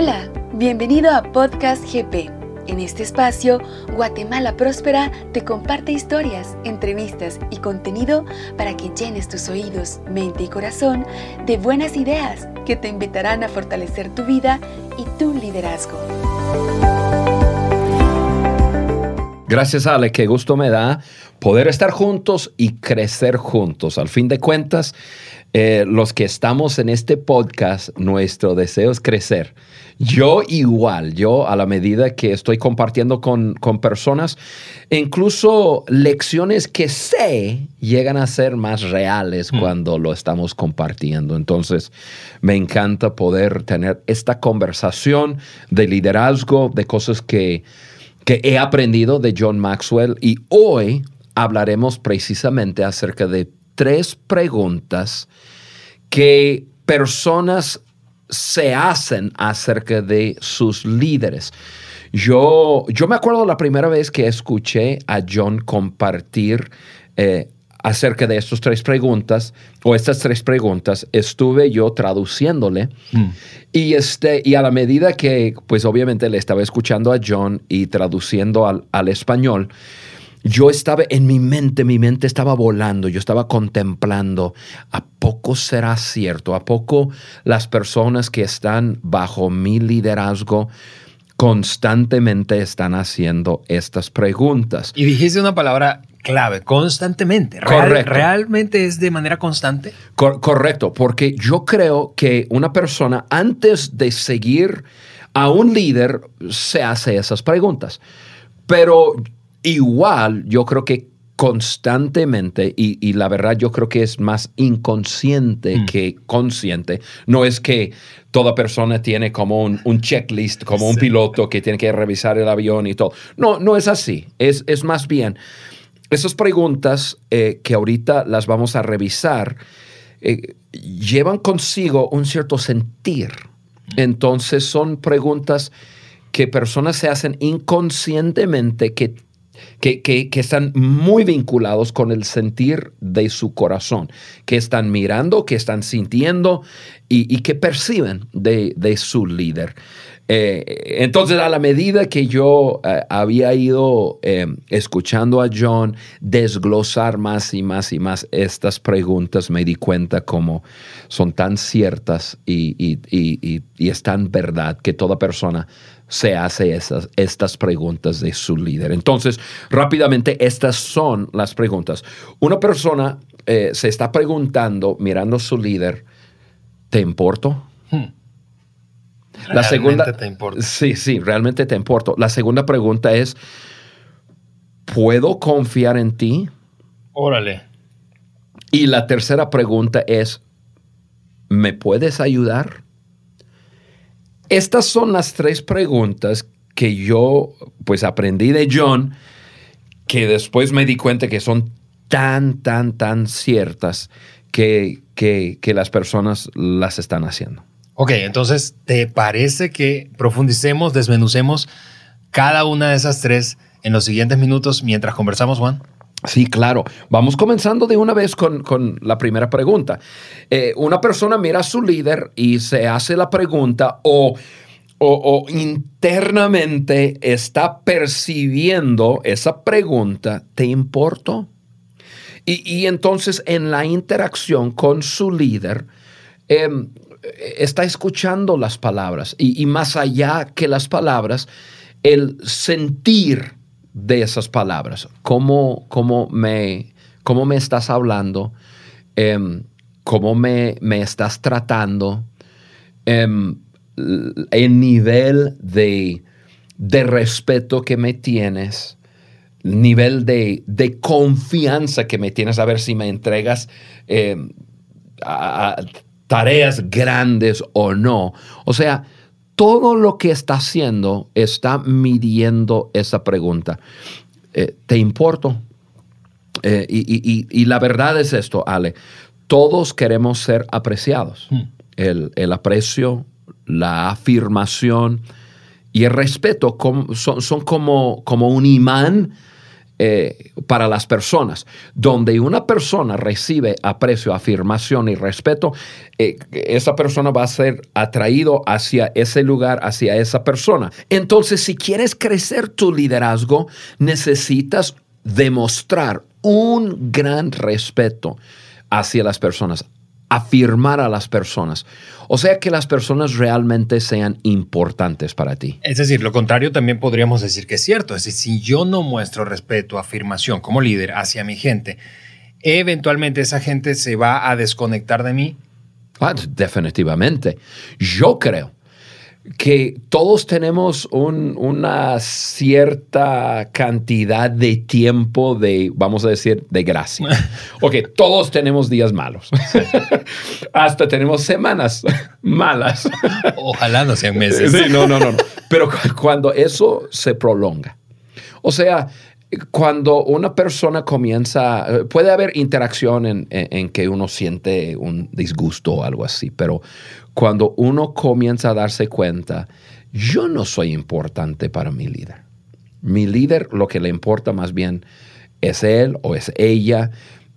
Hola, bienvenido a Podcast GP. En este espacio, Guatemala Próspera te comparte historias, entrevistas y contenido para que llenes tus oídos, mente y corazón de buenas ideas que te invitarán a fortalecer tu vida y tu liderazgo. Gracias Ale, qué gusto me da poder estar juntos y crecer juntos. Al fin de cuentas, eh, los que estamos en este podcast, nuestro deseo es crecer. Yo igual, yo a la medida que estoy compartiendo con, con personas, incluso lecciones que sé llegan a ser más reales mm. cuando lo estamos compartiendo. Entonces, me encanta poder tener esta conversación de liderazgo, de cosas que que he aprendido de John Maxwell y hoy hablaremos precisamente acerca de tres preguntas que personas se hacen acerca de sus líderes. Yo, yo me acuerdo la primera vez que escuché a John compartir eh, acerca de estas tres preguntas o estas tres preguntas, estuve yo traduciéndole mm. y, este, y a la medida que pues obviamente le estaba escuchando a John y traduciendo al, al español, yo estaba en mi mente, mi mente estaba volando, yo estaba contemplando, ¿a poco será cierto? ¿A poco las personas que están bajo mi liderazgo constantemente están haciendo estas preguntas? Y dijiste una palabra clave, constantemente. correcto. ¿Realmente es de manera constante? correcto, porque yo creo que una persona antes de seguir a un líder se hace esas preguntas. Pero igual yo creo que constantemente, y, la verdad yo creo que es más inconsciente mm. que consciente, no es que toda persona tiene como un, checklist, como un piloto que tiene que revisar el avión y todo. No, no es así, es, es más bien esas preguntas eh, que ahorita las vamos a revisar eh, llevan consigo un cierto sentir. Entonces son preguntas que personas se hacen inconscientemente que, que, están muy vinculados con el sentir de su corazón, que están mirando, que están sintiendo y, y que perciben de, de su líder. Eh, entonces, a la medida que yo eh, había ido eh, escuchando a John desglosar más y más y más estas preguntas, me di cuenta cómo son tan ciertas y, y, es tan verdad que toda persona se hace esas, estas preguntas de su líder. Entonces, rápidamente, estas son las preguntas. Una persona se está preguntando, mirando a su líder, ¿te importo? Hmm. La segunda, te importa. Sí, sí, realmente te importa. La segunda pregunta es, ¿puedo confiar en ti? Órale. Y la tercera pregunta es, ¿me puedes ayudar? Estas son las tres preguntas que yo pues aprendí de John, que después me di cuenta que son tan, tan, tan ciertas que, que, que las personas las están haciendo. Ok, entonces, ¿te parece que profundicemos, desmenucemos cada una de esas tres en los siguientes minutos mientras conversamos, Juan? Sí, claro. Vamos comenzando de una vez con, la primera pregunta. Eh, una persona mira a su líder y se hace la pregunta o, o, internamente está percibiendo esa pregunta, ¿te importo? Y, y, entonces en la interacción con su líder, eh, está escuchando las palabras y, más allá que las palabras, el sentir de esas palabras, cómo, cómo, me, cómo me estás hablando, em, cómo me, me, estás tratando, em, el nivel de, de, respeto que me tienes, nivel de, de, confianza que me tienes, a ver si me entregas em, tareas grandes o no. O sea, todo lo que está haciendo está midiendo esa pregunta. Eh, ¿Te importo? Eh, y, la verdad es esto, Ale. Todos queremos ser apreciados. Hmm. El, aprecio, la afirmación y el respeto son, son como, como un imán eh, para las personas. Donde una persona recibe aprecio, afirmación y respeto, eh, esa persona va a ser atraído hacia ese lugar, hacia esa persona. Entonces, si quieres crecer tu liderazgo, necesitas demostrar un gran respeto hacia las personas, afirmar a las personas. O sea, que las personas realmente sean importantes para ti. Es decir, lo contrario también podríamos decir que es cierto. Es decir, si yo no muestro respeto, afirmación como líder hacia mi gente, eventualmente esa gente se va a desconectar de mí. Ah, definitivamente. Yo creo que todos tenemos una cierta cantidad de tiempo de, vamos a decir, de gracia. Ok, todos tenemos días malos. Hasta tenemos semanas malas. Ojalá no sean meses. Sí, no, no, no. Pero cuando eso se prolonga. O sea, cuando una persona comienza, puede haber interacción en, en, que uno siente un disgusto o algo así, pero cuando uno comienza a darse cuenta, yo no soy importante para mi líder. Mi líder lo que le importa más bien es él o es ella.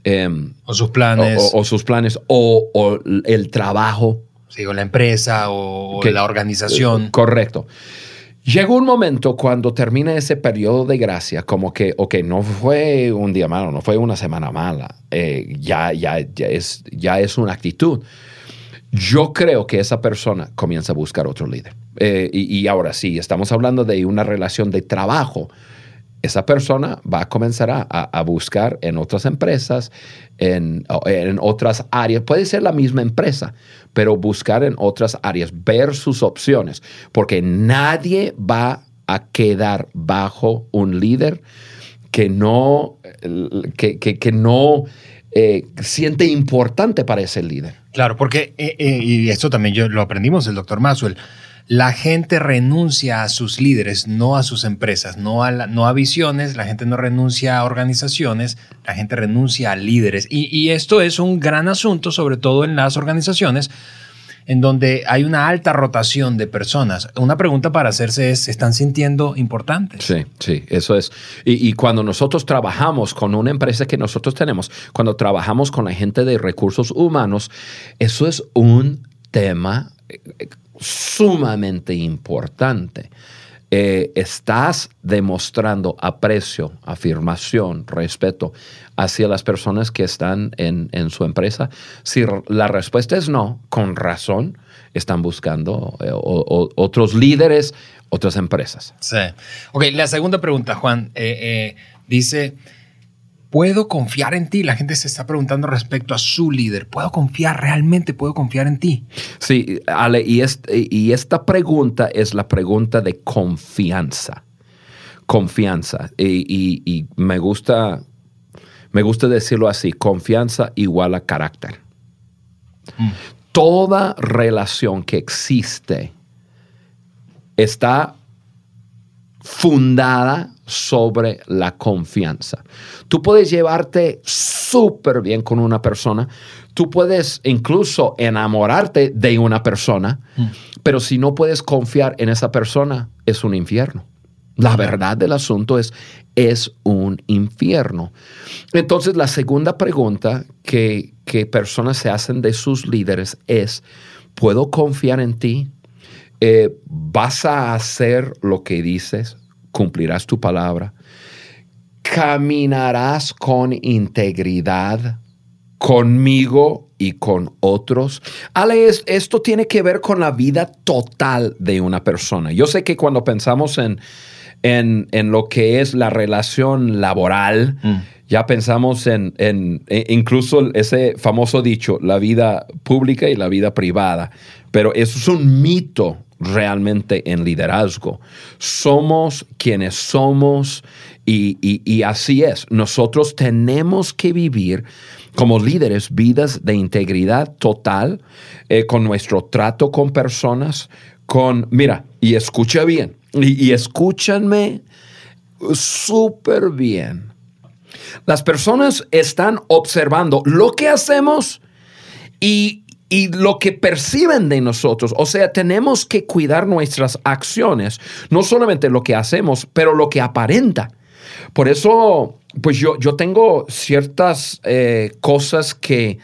Em, o sus planes. O, sus planes, o, el trabajo. Sí, o la empresa, o la organización. correcto. Llegó un momento cuando termina ese periodo de gracia, como que, ok, no fue un día malo, no fue una semana mala, eh, ya, ya, ya, es, ya es una actitud yo creo que esa persona comienza a buscar otro líder. Eh, y, ahora sí, estamos hablando de una relación de trabajo. Esa persona va a comenzar a, buscar en otras empresas, en, en, otras áreas. Puede ser la misma empresa, pero buscar en otras áreas, ver sus opciones, porque nadie va a quedar bajo un líder que no, que, que, no eh, siente importante para ese líder. Claro, porque, eh, eh, y esto también yo lo aprendimos del doctor Maxwell, la gente renuncia a sus líderes, no a sus empresas, no a, no a visiones, la gente no renuncia a organizaciones, la gente renuncia a líderes. Y, esto es un gran asunto, sobre todo en las organizaciones, en donde hay una alta rotación de personas. Una pregunta para hacerse es, ¿se están sintiendo importantes? Sí, sí, eso es. Y, cuando nosotros trabajamos con una empresa que nosotros tenemos, cuando trabajamos con la gente de recursos humanos, eso es un tema eh, sumamente importante. Eh, estás demostrando aprecio, afirmación, respeto hacia las personas que están en, su empresa? Si la respuesta es no, con razón, están buscando eh, otros líderes, otras empresas. Sí. Ok, la segunda pregunta, Juan, eh, dice, ¿Puedo confiar en ti? La gente se está preguntando respecto a su líder. ¿Puedo confiar realmente? ¿Puedo confiar en ti? Sí, Ale, y, y esta pregunta es la pregunta de confianza. Confianza. Y, me, gusta, me gusta decirlo así, confianza igual a carácter. Mm. Toda relación que existe está fundada sobre la confianza. Tú puedes llevarte súper bien con una persona, tú puedes incluso enamorarte de una persona, mm. pero si no puedes confiar en esa persona, es un infierno. La verdad del asunto es, es un infierno. Entonces, la segunda pregunta que, que personas se hacen de sus líderes es, ¿puedo confiar en ti? Eh, ¿Vas a hacer lo que dices? Cumplirás tu palabra, caminarás con integridad conmigo y con otros. Ale, esto tiene que ver con la vida total de una persona. Yo sé que cuando pensamos en, en, lo que es la relación laboral, mm. ya pensamos en, en, e incluso ese famoso dicho, la vida pública y la vida privada. Pero eso es un mito realmente en liderazgo. Somos quienes somos y, así es. Nosotros tenemos que vivir como líderes vidas de integridad total eh, con nuestro trato con personas, con, mira, y escucha bien, y, y escúchanme súper bien. Las personas están observando lo que hacemos y, y lo que perciben de nosotros. O sea, tenemos que cuidar nuestras acciones, no solamente lo que hacemos, pero lo que aparenta. Por eso, pues yo, yo tengo ciertas eh, cosas que,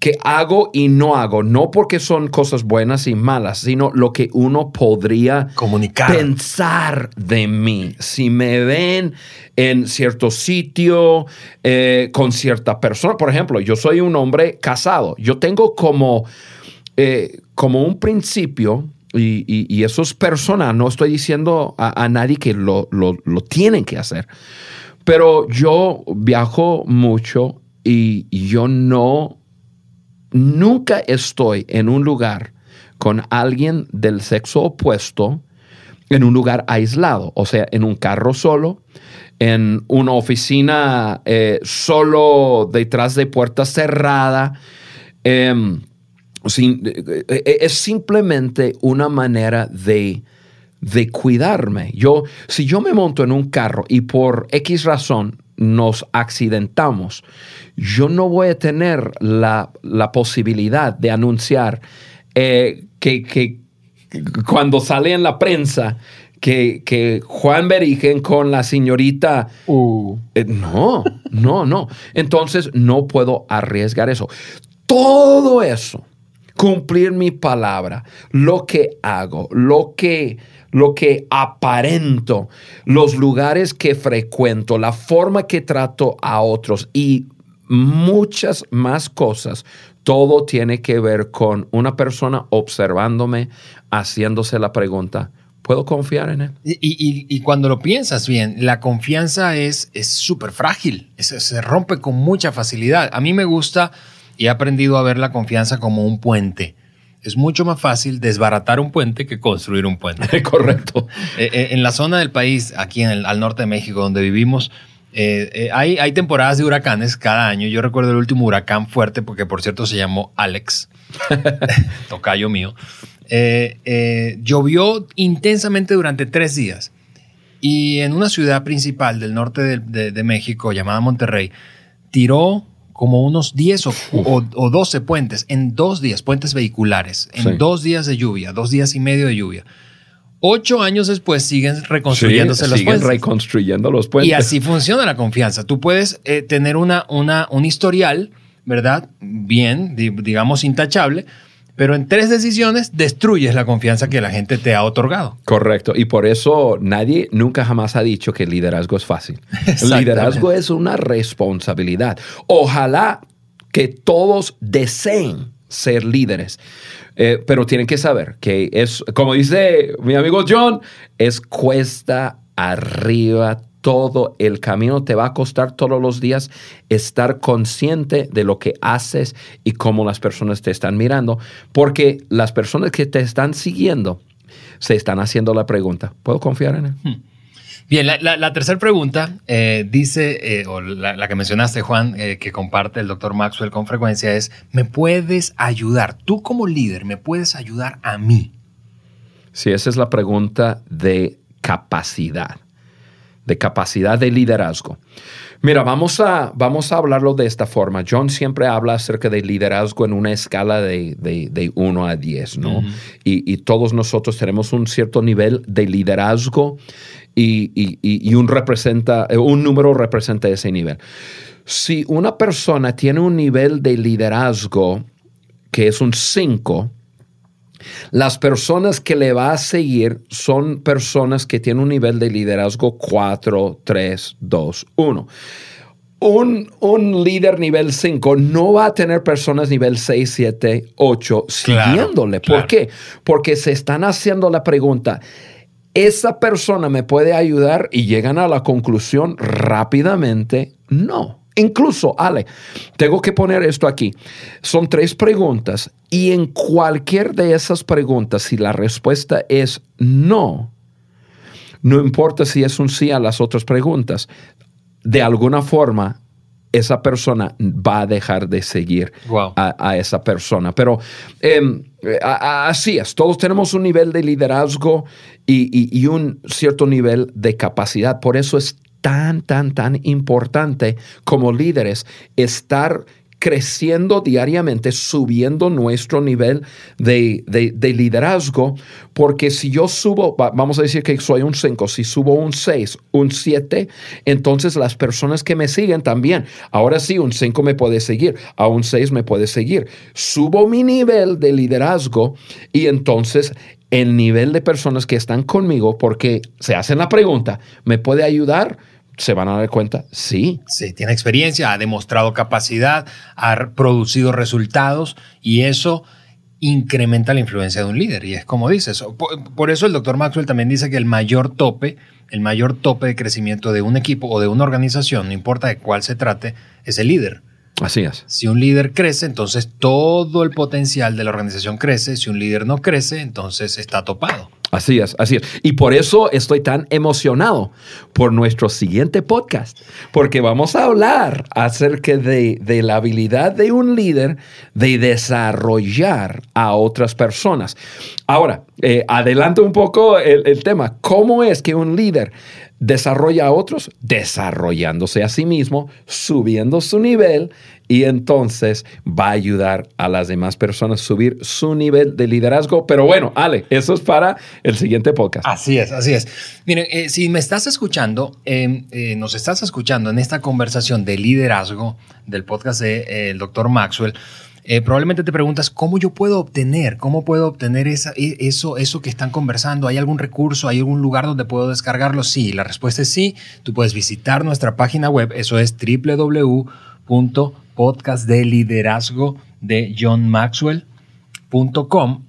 que hago y no hago, no porque son cosas buenas y malas, sino lo que uno podría Comunicar. pensar de mí. Si me ven en cierto sitio, eh, con cierta persona, por ejemplo, yo soy un hombre casado, yo tengo como, eh, como un principio, y, y- y eso es personal, no estoy diciendo a, a nadie que lo, lo- lo tienen que hacer, pero yo viajo mucho y yo no nunca estoy en un lugar con alguien del sexo opuesto en un lugar aislado, o sea, en un carro solo, en una oficina eh, solo detrás de puerta cerrada. em, sin- eh, eh, es simplemente una manera de, de cuidarme. Yo, si yo me monto en un carro y por X razón nos accidentamos, yo no voy a tener la, la posibilidad de anunciar eh, que, que cuando sale en la prensa que, que Juan Berigen con la señorita eh, no, no, no. Entonces no puedo arriesgar eso. Todo eso, cumplir mi palabra, lo que hago, lo que, lo que aparento, los lugares que frecuento, la forma que trato a otros y muchas más cosas, todo tiene que ver con una persona observándome, haciéndose la pregunta, ¿puedo confiar en él? Y, y- y cuando lo piensas bien, la confianza es súper frágil, es- se rompe con mucha facilidad. A mí me gusta y he aprendido a ver la confianza como un puente. Es mucho más fácil desbaratar un puente que construir un puente. Correcto. Eh, eh, en la zona del país, aquí en el, al norte de México, donde vivimos, eh, eh, hay, hay temporadas de huracanes cada año. Yo recuerdo el último huracán fuerte, porque por cierto se llamó Alex, tocayo mío. Llovió intensamente durante tres días. Y en una ciudad principal del norte de, de- de México, llamada Monterrey, tiró como unos 10 o, o- o 12 puentes en dos días, puentes vehiculares, en Sí. dos días de lluvia, dos días y medio de lluvia. Ocho años después siguen reconstruyéndose Sí, los siguen puentes. reconstruyendo los puentes. Y así funciona la confianza. Tú puedes eh, tener una, una, un historial, ¿verdad? Bien, di- digamos, intachable, pero en tres decisiones destruyes la confianza que la gente te ha otorgado. Correcto. Y por eso nadie nunca jamás ha dicho que el liderazgo es fácil. Liderazgo es una responsabilidad. Ojalá que todos deseen ser líderes. Eh, pero tienen que saber que es, como dice mi amigo John, es cuesta arriba todo el camino. Te va a costar todos los días estar consciente de lo que haces y cómo las personas te están mirando, porque las personas que te están siguiendo se están haciendo la pregunta, ¿puedo confiar en él? Bien, la, la- la tercera pregunta eh, dice, eh, o la, la que mencionaste, Juan, eh, que comparte el doctor Maxwell con frecuencia, es, ¿me puedes ayudar? Tú como líder, ¿me puedes ayudar a mí? Sí, esa es la pregunta de capacidad, de capacidad de liderazgo. Mira, vamos a, vamos a hablarlo de esta forma. John siempre habla acerca de liderazgo en una escala de, de, de 1 a 10, ¿no? Y, y todos nosotros tenemos un cierto nivel de liderazgo y, y- y- y un, representa, eh, un número representa ese nivel. Si una persona tiene un nivel de liderazgo que es un 5, las personas que le va a seguir son personas que tienen un nivel de liderazgo 4, 3, 2, 1. Un, un líder nivel 5 no va a tener personas nivel 6, 7, 8 Claro, siguiéndole. claro. ¿Por qué? Porque se están haciendo la pregunta, ¿esa persona me puede ayudar? Y llegan a la conclusión rápidamente, no. Incluso, Ale, tengo que poner esto aquí. Son tres preguntas y en cualquier de esas preguntas, si la respuesta es no, no importa si es un sí a las otras preguntas, de alguna forma esa persona va a dejar de seguir Wow. a, a esa persona. Pero em, a- a- así es, todos tenemos un nivel de liderazgo y, y- y un cierto nivel de capacidad. Por eso es tan, tan, tan importante como líderes estar creciendo diariamente, subiendo nuestro nivel de, de, liderazgo, porque si yo subo, vamos a decir que soy un 5, si subo un 6, un 7, entonces las personas que me siguen también, ahora sí, un 5 me puede seguir, a un 6 me puede seguir. Subo mi nivel de liderazgo y entonces el nivel de personas que están conmigo, porque se hacen la pregunta, ¿me puede ayudar? se van a dar cuenta, sí. Sí, tiene experiencia, ha demostrado capacidad, ha producido resultados y eso incrementa la influencia de un líder. Y es como dices, por, eso el doctor Maxwell también dice que el mayor tope, el mayor tope de crecimiento de un equipo o de una organización, no importa de cuál se trate, es el líder. Así es. Si un líder crece, entonces todo el potencial de la organización crece. Si un líder no crece, entonces está topado. Así es, así es. Y por eso estoy tan emocionado por nuestro siguiente podcast, porque vamos a hablar acerca de, la habilidad de un líder de desarrollar a otras personas. Ahora, eh, adelanto un poco el, el tema. ¿Cómo es que un líder desarrolla a otros? Desarrollándose a sí mismo, subiendo su nivel y entonces va a ayudar a las demás personas a subir su nivel de liderazgo. Pero bueno, Ale, eso es para el siguiente podcast. Así es, así es. Miren, eh, si me estás escuchando, em, eh, nos estás escuchando en esta conversación de liderazgo del podcast del de, eh, doctor Maxwell, probablemente te preguntas cómo yo puedo obtener, cómo puedo obtener esa, e, eso, eso que están conversando. ¿Hay algún recurso, hay algún lugar donde puedo descargarlo? Sí, la respuesta es sí. Tú puedes visitar nuestra página web, eso es www podcast de liderazgo de John Maxwell.com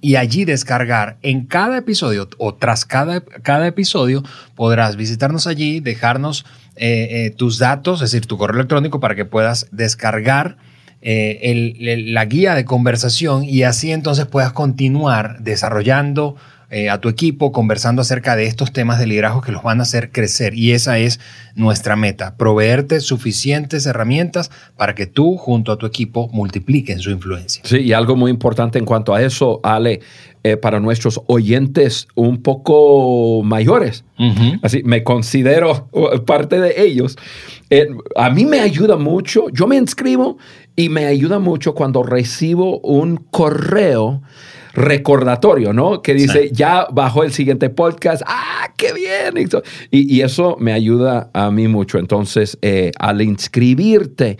y allí descargar en cada episodio o tras cada, cada episodio podrás visitarnos allí, dejarnos eh, eh, tus datos, es decir, tu correo electrónico para que puedas descargar eh, la guía de conversación y así entonces puedas continuar desarrollando eh, a tu equipo conversando acerca de estos temas de liderazgo que los van a hacer crecer. Y esa es nuestra meta, proveerte suficientes herramientas para que tú junto a tu equipo multipliquen su influencia. Sí, y algo muy importante en cuanto a eso, Ale, eh, para nuestros oyentes un poco mayores. Así, me considero parte de ellos. Eh, a mí me ayuda mucho, yo me inscribo y me ayuda mucho cuando recibo un correo recordatorio, ¿no? Que dice, ya bajo el siguiente podcast, ¡ah, qué bien! Y, eso me ayuda a mí mucho. Entonces, eh, al inscribirte,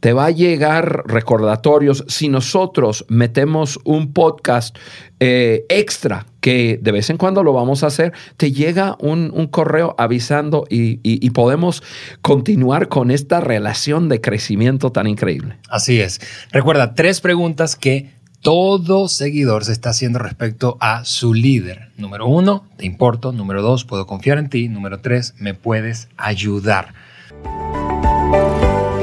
te va a llegar recordatorios si nosotros metemos un podcast eh, extra que de vez en cuando lo vamos a hacer, te llega un, correo avisando y, podemos continuar con esta relación de crecimiento tan increíble. Así es. Recuerda, tres preguntas que todo seguidor se está haciendo respecto a su líder. Número uno, te importo. Número dos, puedo confiar en ti. Número tres, me puedes ayudar.